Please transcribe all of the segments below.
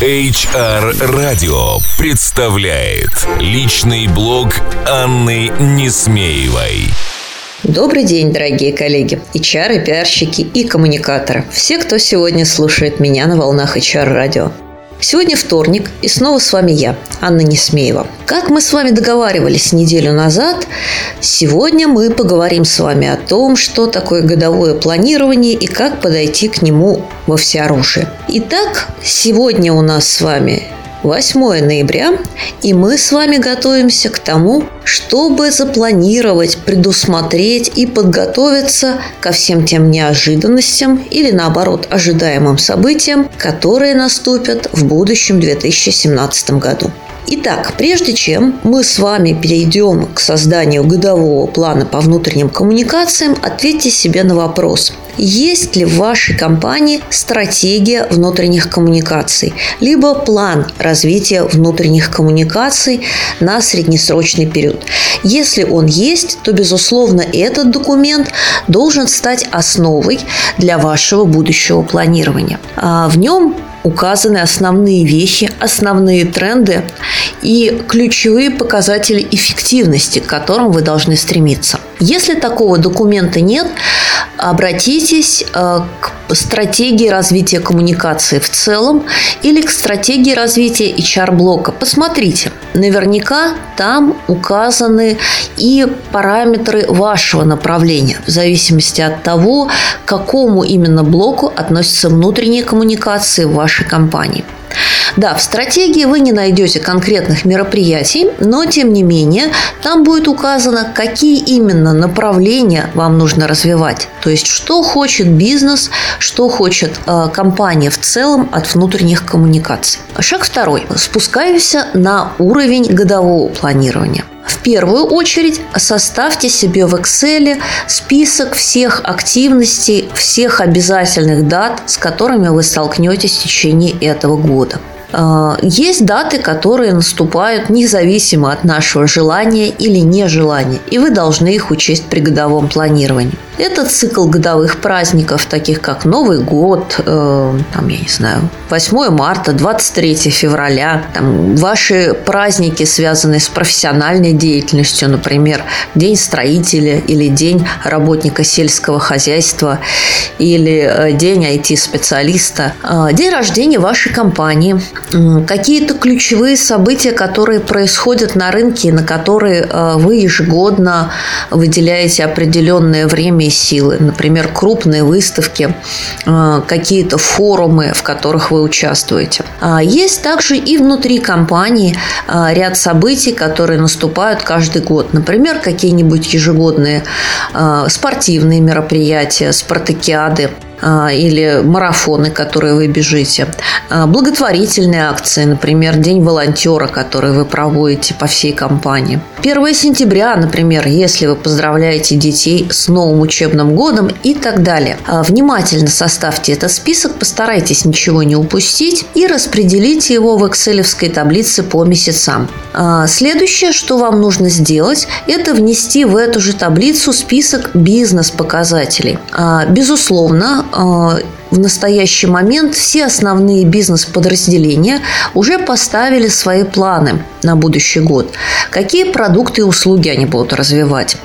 HR Radio представляет личный блог Анны Несмеевой. Добрый день, дорогие коллеги, HR, пиарщики и коммуникаторы. Все, кто сегодня слушает меня на волнах HR радио. Сегодня вторник, и снова с вами я, Анна Несмеева. Как мы с вами договаривались неделю назад, сегодня мы поговорим с вами о том, что такое годовое планирование и как подойти к нему во всеоружие. Итак, сегодня у нас с вами 8 ноября, и мы с вами готовимся к тому, чтобы запланировать, предусмотреть и подготовиться ко всем тем неожиданностям или наоборот ожидаемым событиям, которые наступят в будущем 2017 году. Итак, прежде чем мы с вами перейдем к созданию годового плана по внутренним коммуникациям, ответьте себе на вопрос, есть ли в вашей компании стратегия внутренних коммуникаций, либо план развития внутренних коммуникаций на среднесрочный период. Если он есть, то, безусловно, этот документ должен стать основой для вашего будущего планирования. А в нем указаны основные вехи, основные тренды и ключевые показатели эффективности, к которым вы должны стремиться. Если такого документа нет, обратитесь э, к стратегии развития коммуникации в целом или к стратегии развития HR-блока. Посмотрите, наверняка там указаны и параметры вашего направления в зависимости от того, к какому именно блоку относятся внутренние коммуникации в вашей компании. Да, в стратегии вы не найдете конкретных мероприятий, но тем не менее там будет указано, какие именно направления вам нужно развивать. То есть, что хочет бизнес, что хочет э, компания в целом от внутренних коммуникаций. Шаг второй. Спускаемся на уровень годового планирования. В первую очередь составьте себе в Excel список всех активностей, всех обязательных дат, с которыми вы столкнетесь в течение этого года. А, есть даты, которые наступают независимо от нашего желания или нежелания, и вы должны их учесть при годовом планировании. Это цикл годовых праздников, таких как Новый год, э, там, я не знаю, 8 марта, 23 февраля, там, ваши праздники, связанные с профессиональной деятельностью, например, День строителя или День работника сельского хозяйства или э, День IT-специалиста, э, день рождения вашей компании, какие-то ключевые события, которые происходят на рынке, на которые э, вы ежегодно выделяете определенное время и силы. Например, крупные выставки, э, какие-то форумы, в которых вы участвуете. А есть также и внутри компании э, ряд событий, которые наступают каждый год. Например, какие-нибудь ежегодные э, спортивные мероприятия, спартакиады – или марафоны, которые вы бежите, а, благотворительные акции, например, День волонтера, который вы проводите по всей компании. 1 сентября, например, если вы поздравляете детей с новым учебным годом и так далее. А, внимательно составьте этот список, постарайтесь ничего не упустить и распределите его в экселевской таблице по месяцам. Следующее, что вам нужно сделать, это внести в эту же таблицу список бизнес-показателей. Безусловно, а, в настоящий момент все основные бизнес-подразделения уже поставили свои планы на будущий год. Какие продукты и услуги они будут развивать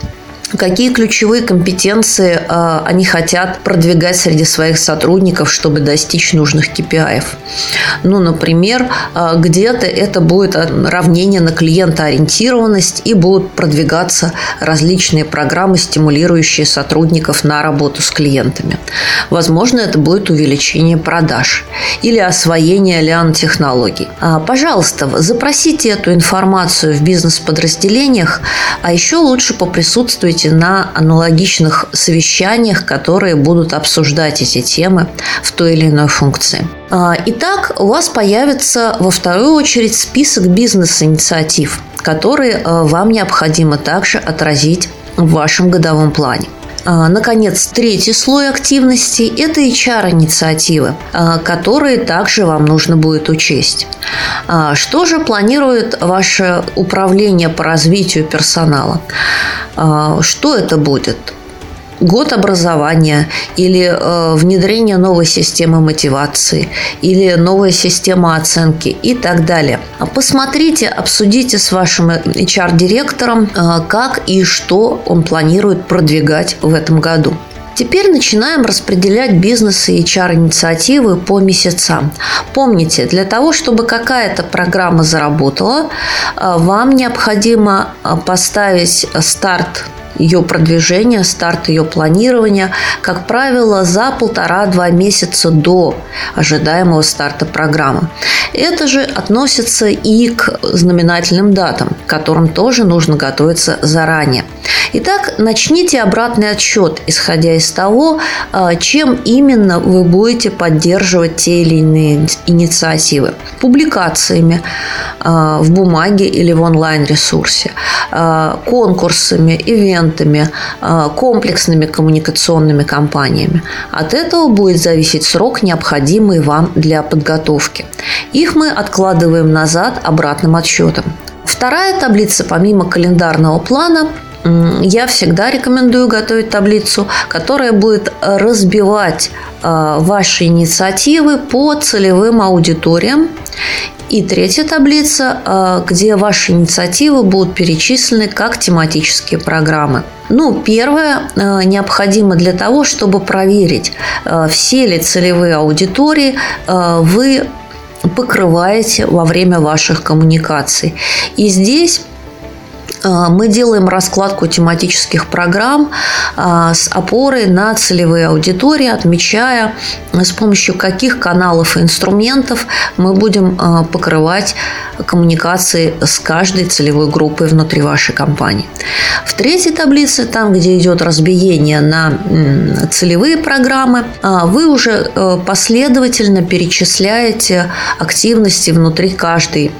какие ключевые компетенции э, они хотят продвигать среди своих сотрудников, чтобы достичь нужных KPI. Ну, например, э, где-то это будет равнение на клиентоориентированность и будут продвигаться различные программы, стимулирующие сотрудников на работу с клиентами. Возможно, это будет увеличение продаж или освоение лиан-технологий. А, пожалуйста, запросите эту информацию в бизнес-подразделениях, а еще лучше поприсутствуйте присутствуйте на аналогичных совещаниях, которые будут обсуждать эти темы в той или иной функции. А, итак, у вас появится во вторую очередь список бизнес-инициатив, которые а, вам необходимо также отразить в вашем годовом плане. А, наконец, третий слой активности – это HR-инициативы, которые также вам нужно будет учесть. Что же планирует ваше управление по развитию персонала? Что это будет? год образования или э, внедрение новой системы мотивации или новая система оценки и так далее. Посмотрите, обсудите с вашим HR-директором, э, как и что он планирует продвигать в этом году. Теперь начинаем распределять бизнес и HR-инициативы по месяцам. Помните, для того, чтобы какая-то программа заработала, э, вам необходимо э, поставить старт ее продвижения, старт ее планирования, как правило, за полтора-два месяца до ожидаемого старта программы. Это же относится и к знаменательным датам, к которым тоже нужно готовиться заранее. Итак, начните обратный отсчет, исходя из того, а, чем именно вы будете поддерживать те или иные инициативы. Публикациями в бумаге или в онлайн-ресурсе, а, конкурсами, ивентами, комплексными коммуникационными кампаниями. От этого будет зависеть срок, необходимый вам для подготовки. Их мы откладываем назад обратным отсчетом. Вторая таблица, помимо календарного плана, я всегда рекомендую готовить таблицу, которая будет разбивать ваши инициативы по целевым аудиториям. И третья таблица, э, где ваши инициативы будут перечислены как тематические программы. Ну, первое э, необходимо для того, чтобы проверить, все ли целевые аудитории вы покрываете во время ваших коммуникаций. И здесь а, мы делаем раскладку тематических программ а, с опорой на целевые аудитории, отмечая, с помощью каких каналов и инструментов мы будем покрывать коммуникации с каждой целевой группой внутри вашей компании. В третьей таблице, там, где идет разбиение на целевые программы, вы уже последовательно перечисляете активности внутри каждой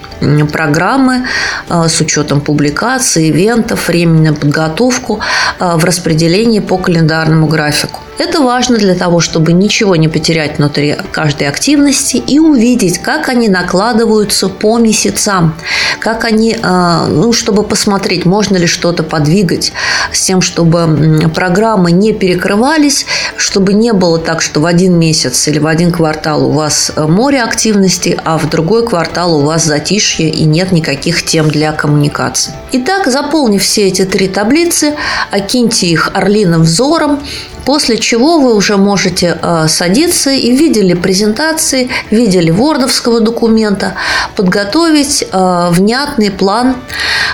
программы с учетом публикаций, ивентов, времени на подготовку а, в распределении по календарному графику. Это важно для того, чтобы ничего не потерять внутри каждой активности и увидеть, как они накладываются по месяцам, как они, а, ну, чтобы посмотреть, можно ли что-то подвигать с тем, чтобы программы не перекрывались, чтобы не было так, что в один месяц или в один квартал у вас э, море активности, а в другой квартал у вас затишье и нет никаких тем для коммуникации. Итак, заполнив все эти три таблицы, окиньте их орлиным взором, После чего вы уже можете э, садиться и видели презентации, видели вордовского документа, подготовить э, внятный план,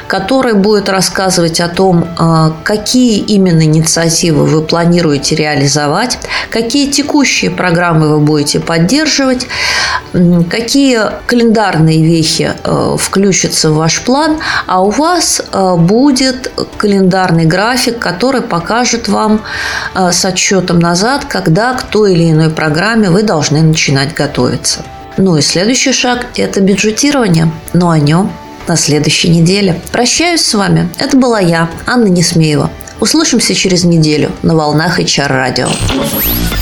который будет рассказывать о том, э, какие именно инициативы вы планируете реализовать, какие текущие программы вы будете поддерживать, какие календарные вехи включатся в ваш план, а у вас будет календарный график, который покажет вам отчетом назад, когда к той или иной программе вы должны начинать готовиться. Ну и следующий шаг – это бюджетирование, но о нем на следующей неделе. Прощаюсь с вами. Это была я, Анна Несмеева. Услышимся через неделю на волнах HR радио.